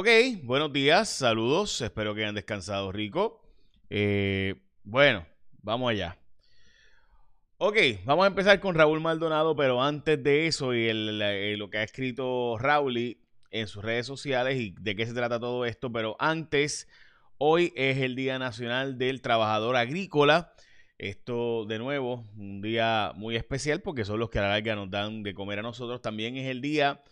Ok, buenos días, saludos, espero que hayan descansado rico. Eh, bueno, vamos allá. Ok, vamos a empezar con Raúl Maldonado, pero antes de eso y eh, lo que ha escrito Raúl en sus redes sociales y de qué se trata todo esto, pero antes, hoy es el Día Nacional del Trabajador Agrícola. Esto, de nuevo, un día muy especial porque son los que a la larga nos dan de comer a nosotros. También es el día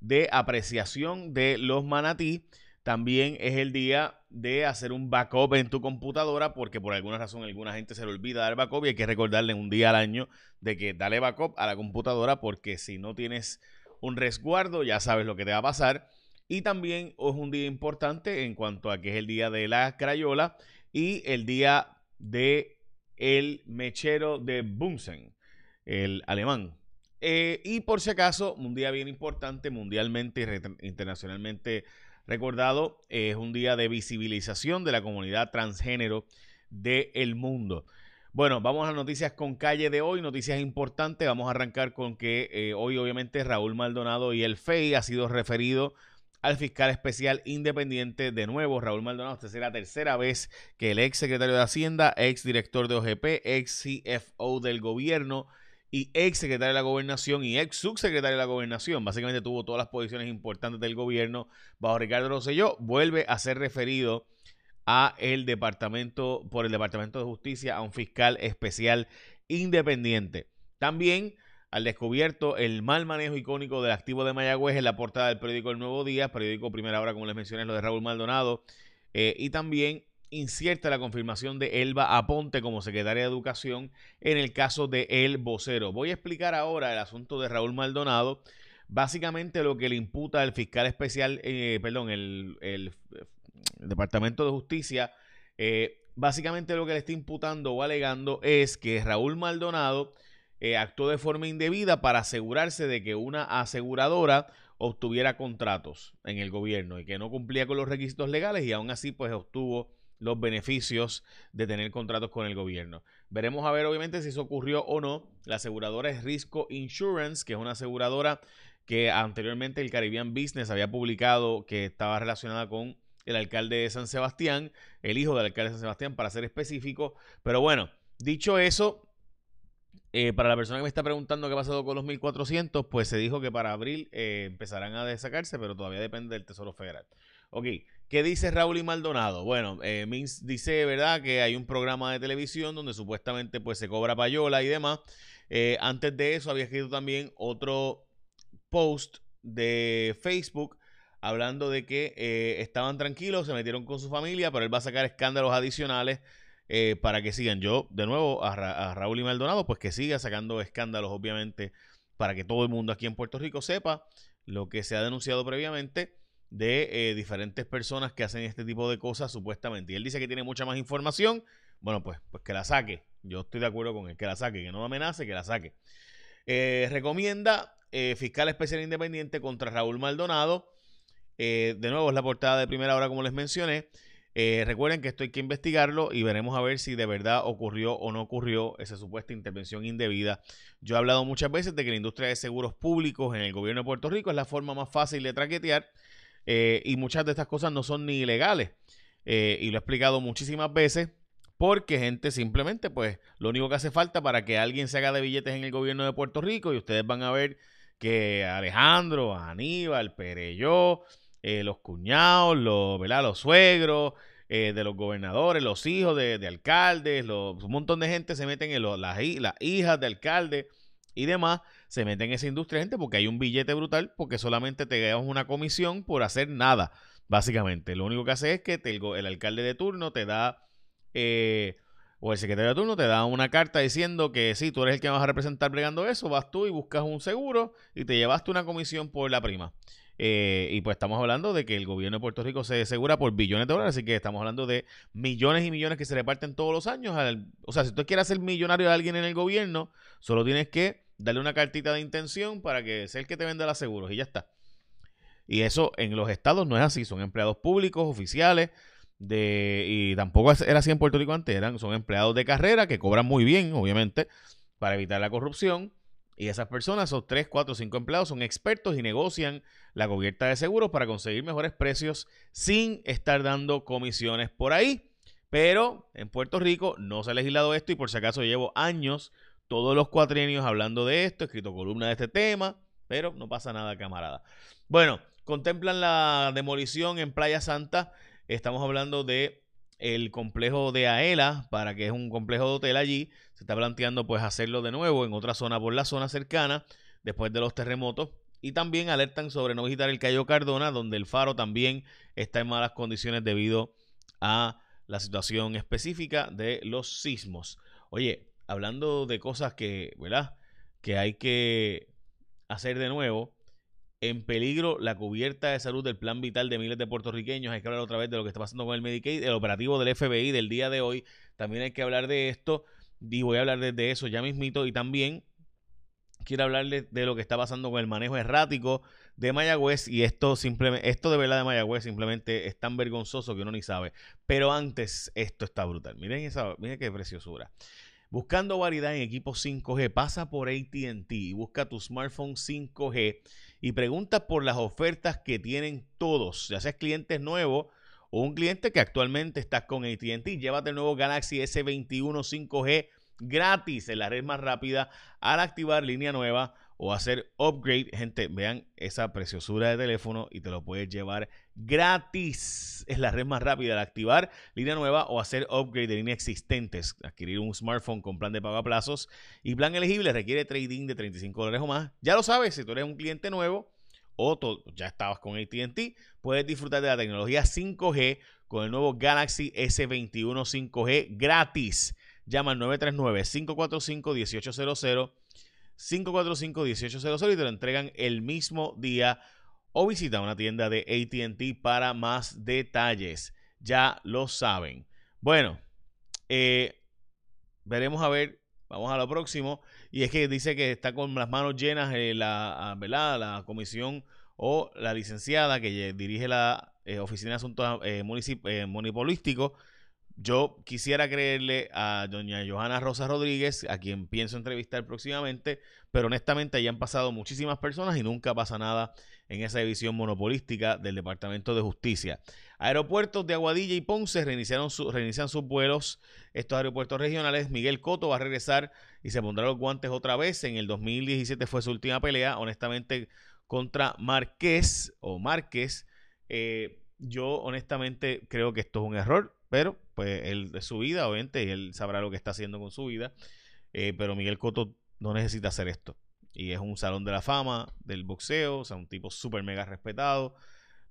de apreciación de los manatí. También es el día de hacer un backup en tu computadora porque por alguna razón alguna gente se le olvida dar backup y hay que recordarle un día al año de que dale backup a la computadora porque si no tienes un resguardo ya sabes lo que te va a pasar. Y también es un día importante en cuanto a que es el día de la crayola y el día de el mechero de Bunsen, el alemán. Eh, y por si acaso, un día bien importante, mundialmente y internacionalmente recordado, es un día de visibilización de la comunidad transgénero del mundo. Bueno, vamos a noticias con calle de hoy, noticias importantes. Vamos a arrancar con que eh, hoy obviamente Raúl Maldonado y el FEI ha sido referido al fiscal especial independiente de nuevo, Raúl Maldonado. Esta será la tercera vez que el ex secretario de Hacienda, ex director de OGP, ex CFO del gobierno, y ex secretario de la gobernación y ex subsecretario de la gobernación, básicamente tuvo todas las posiciones importantes del gobierno bajo Ricardo Rosselló, vuelve a ser referido a el departamento, por el Departamento de Justicia, a un fiscal especial independiente. También al descubierto el mal manejo icónico del activo de Mayagüez en la portada del periódico El Nuevo Día, periódico Primera Hora, como les mencioné, lo de Raúl Maldonado, eh, y también incierta la confirmación de Elba Aponte como secretaria de Educación en el caso de El Vocero. Voy a explicar ahora el asunto de Raúl Maldonado. Básicamente lo que le imputa el fiscal especial, eh, perdón, el, Departamento de Justicia, eh, básicamente lo que le está imputando o alegando es que Raúl Maldonado eh, actuó de forma indebida para asegurarse de que una aseguradora obtuviera contratos en el gobierno y que no cumplía con los requisitos legales y aún así pues obtuvo los beneficios de tener contratos con el gobierno. Veremos a ver obviamente si eso ocurrió o no. La aseguradora es Risco Insurance, que es una aseguradora que anteriormente el Caribbean Business había publicado que estaba relacionada con el alcalde de San Sebastián, el hijo del alcalde de San Sebastián, para ser específico. Pero bueno, dicho eso, eh, para la persona que me está preguntando qué ha pasado con los 1400, pues se dijo que para abril eh, empezarán a desacarse, pero todavía depende del Tesoro Federal. Ok, ¿qué dice Raúl y Maldonado? Bueno, eh, dice, ¿verdad?, que hay un programa de televisión donde supuestamente pues se cobra payola y demás. Eh, antes de eso había escrito también otro post de Facebook hablando de que eh, estaban tranquilos, se metieron con su familia, pero él va a sacar escándalos adicionales eh, para que sigan. Yo, de nuevo, a, a, Raúl y Maldonado, pues que siga sacando escándalos, obviamente, para que todo el mundo aquí en Puerto Rico sepa lo que se ha denunciado previamente de eh, diferentes personas que hacen este tipo de cosas supuestamente. Y él dice que tiene mucha más información. Bueno, pues, pues que la saque. Yo estoy de acuerdo con él, que la saque, que no amenace, que la saque. Eh, recomienda eh, fiscal especial independiente contra Raúl Maldonado. de nuevo es la portada de primera hora, como les mencioné. recuerden que esto hay que investigarlo y veremos a ver si de verdad ocurrió o no ocurrió esa supuesta intervención indebida. Yo he hablado muchas veces de que la industria de seguros públicos en el gobierno de Puerto Rico es la forma más fácil de traquetear eh, y muchas de estas cosas no son ni ilegales. Eh, y lo he explicado muchísimas veces. Porque gente simplemente, pues, lo único que hace falta para que alguien se haga de billetes en el gobierno de Puerto Rico y ustedes van a ver que Alejandro, Aníbal, Pereyó, eh, los cuñados, los, ¿verdad? los suegros de los gobernadores, los hijos de, alcaldes, los, un montón de gente se meten en las, las hijas de alcaldes y demás se meten en esa industria, gente, porque hay un billete brutal, porque solamente te ganas una comisión por hacer nada, básicamente. Lo único que hace es que el, alcalde de turno te da, eh, o el secretario de turno te da una carta diciendo que sí, tú eres el que vas a representar bregando eso, vas tú y buscas un seguro y te llevaste una comisión por la prima. Eh, y pues estamos hablando de que el gobierno de Puerto Rico se asegura por billones de dólares, así que estamos hablando de millones y millones que se reparten todos los años. o sea, si tú quieres ser millonario de alguien en el gobierno, solo tienes que darle una cartita de intención para que sea el que te venda los seguros y ya está. Y eso en los estados no es así, son empleados públicos, oficiales, de, y tampoco era así en Puerto Rico antes, eran, son empleados de carrera que cobran muy bien, obviamente, para evitar la corrupción. Y esas personas, son 3, 4, 5 empleados, son expertos y negocian la cubierta de seguros para conseguir mejores precios sin estar dando comisiones por ahí. Pero en Puerto Rico no se ha legislado esto y por si acaso llevo años, todos los cuatrienios hablando de esto, escrito columna de este tema, pero no pasa nada, camarada. Bueno, contemplan la demolición en Playa Santa. Estamos hablando de el complejo de Aela, para que es un complejo de hotel allí. Se está planteando pues hacerlo de nuevo en otra zona por la zona cercana después de los terremotos. Y también alertan sobre no visitar el Cayo Cardona, donde el faro también está en malas condiciones debido a la situación específica de los sismos. Oye, hablando de cosas que, ¿verdad? Que hay que hacer de nuevo en peligro la cubierta de salud del plan vital de miles de puertorriqueños. Hay que hablar otra vez de lo que está pasando con el Medicaid, el operativo del FBI del día de hoy. También hay que hablar de esto y voy a hablar de, eso ya mismito. Y también quiero hablarles de lo que está pasando con el manejo errático de Mayagüez y esto simplemente, esto de verdad de Mayagüez simplemente es tan vergonzoso que uno ni sabe. Pero antes esto está brutal. Miren esa, miren qué preciosura. Buscando variedad en equipos 5G, pasa por ATT y busca tu smartphone 5G y pregunta por las ofertas que tienen todos, ya seas clientes nuevos o un cliente que actualmente está con ATT. Llévate el nuevo Galaxy S21 5G gratis en la red más rápida al activar línea nueva o hacer upgrade. Gente, vean esa preciosura de teléfono y te lo puedes llevar gratis. Es la red más rápida de activar línea nueva o hacer upgrade de líneas existentes. Adquirir un smartphone con plan de pago a plazos y plan elegible requiere trading de 35 dólares o más. Ya lo sabes, si tú eres un cliente nuevo o ya estabas con ATT, puedes disfrutar de la tecnología 5G con el nuevo Galaxy S21 5G gratis. Llama al 939-545-1800. 545-1800 y te lo entregan el mismo día o visita una tienda de ATT para más detalles. Ya lo saben. Bueno, eh, veremos a ver. Vamos a lo próximo. Y es que dice que está con las manos llenas eh, la, ah, la comisión o la licenciada que dirige la eh, Oficina de Asuntos Monopolísticos yo quisiera creerle a doña Johanna Rosa Rodríguez, a quien pienso entrevistar próximamente, pero honestamente ya han pasado muchísimas personas y nunca pasa nada en esa división monopolística del Departamento de Justicia. Aeropuertos de Aguadilla y Ponce reiniciaron reinician sus vuelos. Estos aeropuertos regionales, Miguel Coto va a regresar y se pondrá los guantes otra vez. En el 2017 fue su última pelea, honestamente, contra Márquez o Márquez. Eh, yo honestamente creo que esto es un error. Pero, pues, él es su vida, obviamente, y él sabrá lo que está haciendo con su vida. Eh, pero Miguel Cotto no necesita hacer esto. Y es un salón de la fama del boxeo, o sea, un tipo súper mega respetado.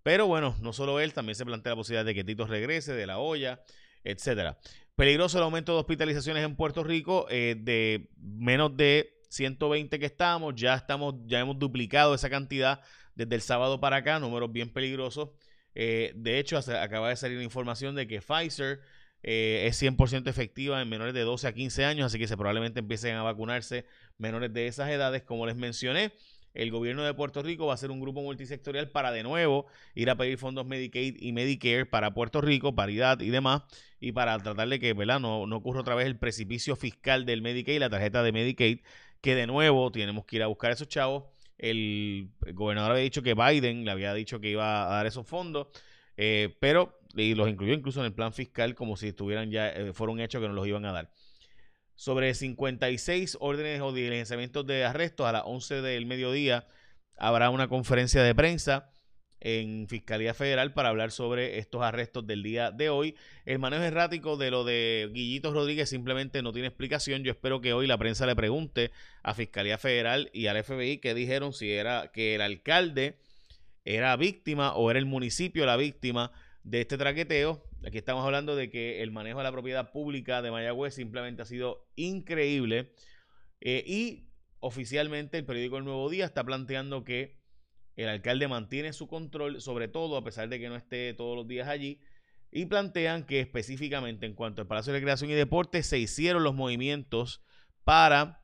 Pero bueno, no solo él, también se plantea la posibilidad de que Tito regrese, de la olla, etcétera. Peligroso el aumento de hospitalizaciones en Puerto Rico, eh, de menos de 120 que estamos, ya estamos, ya hemos duplicado esa cantidad desde el sábado para acá, números bien peligrosos. Eh, de hecho, acaba de salir la información de que Pfizer eh, es 100% efectiva en menores de 12 a 15 años, así que se probablemente empiecen a vacunarse menores de esas edades. Como les mencioné, el gobierno de Puerto Rico va a ser un grupo multisectorial para de nuevo ir a pedir fondos Medicaid y Medicare para Puerto Rico, paridad y demás, y para tratar de que ¿verdad? No, no ocurra otra vez el precipicio fiscal del Medicaid, la tarjeta de Medicaid, que de nuevo tenemos que ir a buscar a esos chavos el, gobernador había dicho que Biden le había dicho que iba a dar esos fondos, eh, pero y los incluyó incluso en el plan fiscal como si estuvieran ya, eh, fueron hechos que no los iban a dar. Sobre 56 órdenes o diligenciamientos de arresto a las 11 del mediodía habrá una conferencia de prensa en Fiscalía Federal para hablar sobre estos arrestos del día de hoy. El manejo errático de lo de Guillito Rodríguez simplemente no tiene explicación. Yo espero que hoy la prensa le pregunte a Fiscalía Federal y al FBI qué dijeron si era que el alcalde era víctima o era el municipio la víctima de este traqueteo. Aquí estamos hablando de que el manejo de la propiedad pública de Mayagüez simplemente ha sido increíble. Eh, y oficialmente el periódico El Nuevo Día está planteando que el alcalde mantiene su control, sobre todo a pesar de que no esté todos los días allí, y plantean que específicamente en cuanto al Palacio de Recreación y Deportes se hicieron los movimientos para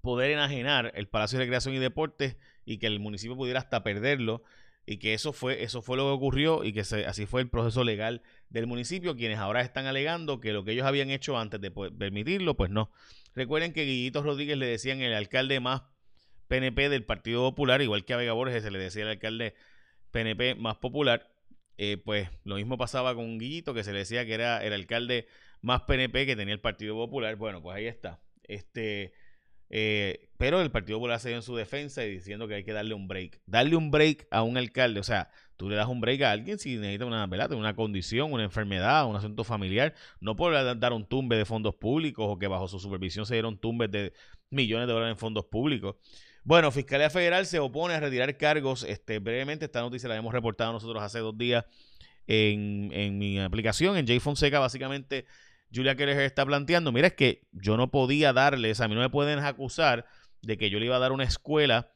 poder enajenar el Palacio de Recreación y Deportes y que el municipio pudiera hasta perderlo y que eso fue eso fue lo que ocurrió y que así fue el proceso legal del municipio. Quienes ahora están alegando que lo que ellos habían hecho antes de permitirlo pues no. Recuerden que Guillito Rodríguez le decían el alcalde más PNP del Partido Popular, igual que a Vega Borges se le decía el alcalde PNP más popular. Eh, pues lo mismo pasaba con Guillito, que se le decía que era el alcalde más PNP que tenía el Partido Popular. Bueno, pues ahí está. Este, eh, pero el Partido Popular se dio en su defensa y diciendo que hay que darle un break. Darle un break a un alcalde, o sea, tú le das un break a alguien si necesita una, una condición, una enfermedad, un asunto familiar. No puede dar un tumbe de fondos públicos o que bajo su supervisión se dieron tumbes de millones de dólares en fondos públicos. Bueno, Fiscalía Federal se opone a retirar cargos. Este, brevemente, esta noticia la hemos reportado nosotros hace dos días en, en mi aplicación, en J Fonseca. Básicamente, Julia Keller está planteando, mira, es que yo no podía darles, a mí no me pueden acusar de que yo le iba a dar una escuela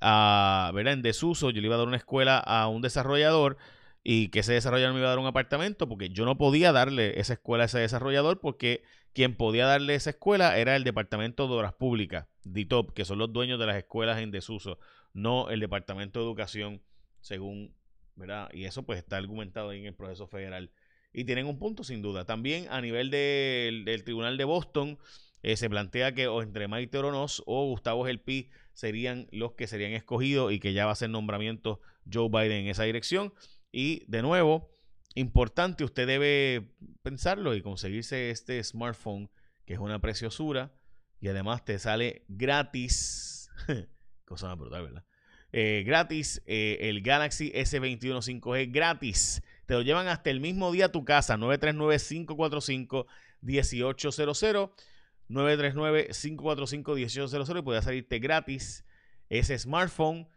a, ¿verdad? En desuso, yo le iba a dar una escuela a un desarrollador y que ese desarrollador me iba a dar un apartamento porque yo no podía darle esa escuela a ese desarrollador porque quien podía darle esa escuela era el Departamento de Obras Públicas, DITOP, que son los dueños de las escuelas en desuso, no el Departamento de Educación, según, ¿verdad? Y eso pues está argumentado ahí en el proceso federal. Y tienen un punto sin duda. También a nivel del Tribunal de Boston eh, se plantea que o entre Maite Oronos o Gustavo Gelpi serían los que serían escogidos y que ya va a ser nombramiento Joe Biden en esa dirección. Y de nuevo, importante, usted debe pensarlo y conseguirse este smartphone que es una preciosura y además te sale gratis. Cosa más brutal, ¿verdad? Eh, gratis eh, el Galaxy S21 5G gratis te lo llevan hasta el mismo día a tu casa, 939-545-1800. 939-545-1800 y puede salirte gratis ese smartphone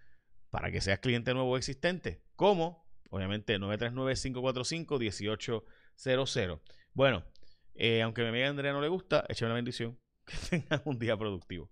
para que seas cliente nuevo o existente. ¿Cómo? Obviamente 939-545-1800. Bueno, eh, aunque mi amiga Andrea no le gusta, échame una bendición. Que tengan un día productivo.